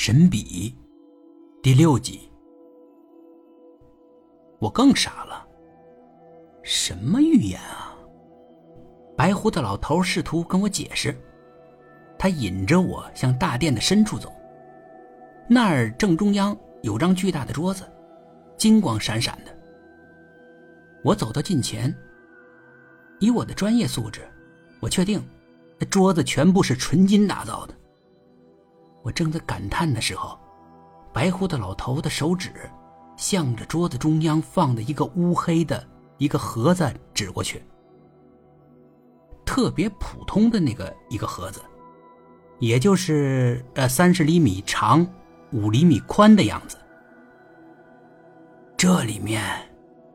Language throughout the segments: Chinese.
神笔，第六集。我更傻了，什么预言啊？白胡子老头试图跟我解释，他引着我向大殿的深处走，那儿正中央有张巨大的桌子，金光闪闪的。我走到近前，以我的专业素质，我确定那桌子全部是纯金打造的。我正在感叹的时候，白胡子老头的手指向着桌子中央放的一个乌黑的一个盒子指过去，特别普通的那个一个盒子，也就是呃三十厘米长、五厘米宽的样子。这里面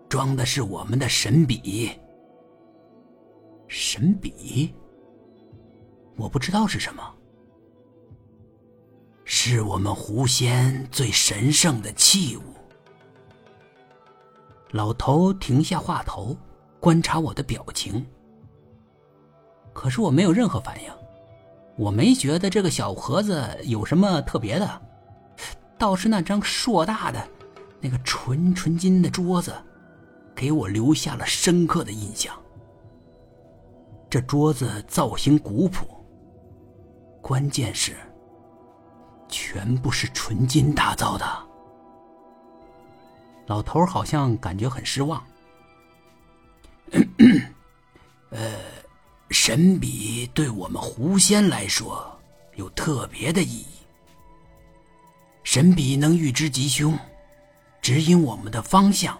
装的是我们的神笔。神笔，我不知道是什么。是我们狐仙最神圣的器物。老头停下话头，观察我的表情。可是我没有任何反应，我没觉得这个小盒子有什么特别的，倒是那张硕大的、那个纯纯金的桌子，给我留下了深刻的印象。这桌子造型古朴，关键是。全部是纯金打造的。老头好像感觉很失望。呃，神笔对我们狐仙来说有特别的意义。神笔能预知吉凶，指引我们的方向。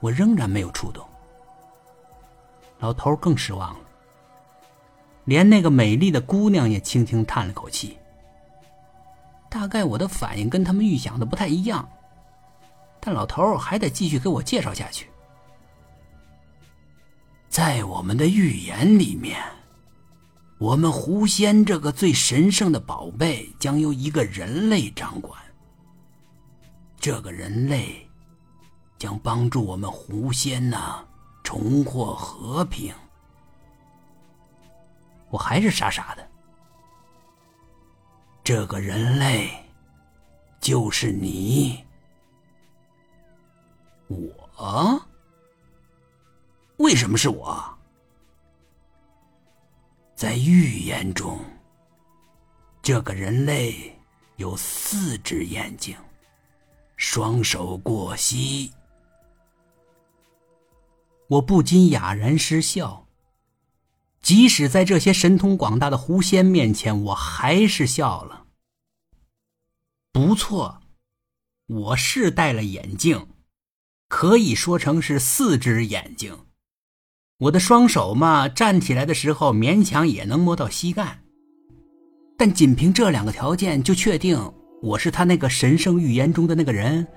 我仍然没有触动。老头更失望了。连那个美丽的姑娘也轻轻叹了口气。大概我的反应跟他们预想的不太一样，但老头还得继续给我介绍下去。在我们的预言里面，我们狐仙这个最神圣的宝贝将由一个人类掌管。这个人类将帮助我们狐仙呐重获和平。我还是傻傻的。这个人类就是你，我？为什么是我？在预言中，这个人类有四只眼睛，双手过膝。我不禁哑然失笑。即使在这些神通广大的狐仙面前，我还是笑了。不错，我是戴了眼镜，可以说成是四只眼睛。我的双手嘛，站起来的时候勉强也能摸到膝盖。但仅凭这两个条件就确定我是他那个神圣预言中的那个人，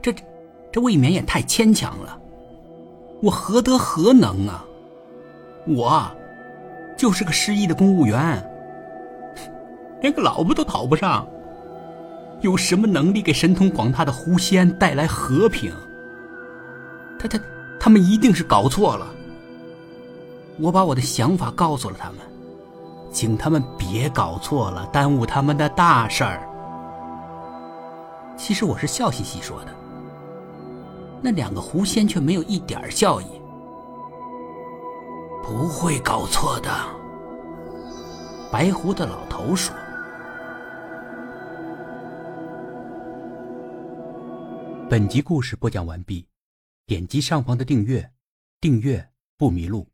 这这未免也太牵强了。我何德何能啊？我。就是个失意的公务员，连个老婆都讨不上，有什么能力给神通广大的狐仙带来和平？他他他们一定是搞错了。我把我的想法告诉了他们，请他们别搞错了，耽误他们的大事儿。其实我是笑嘻嘻说的，那两个狐仙却没有一点笑意。不会搞错的，白胡子老头说。本集故事播讲完毕，点击上方的订阅，订阅不迷路。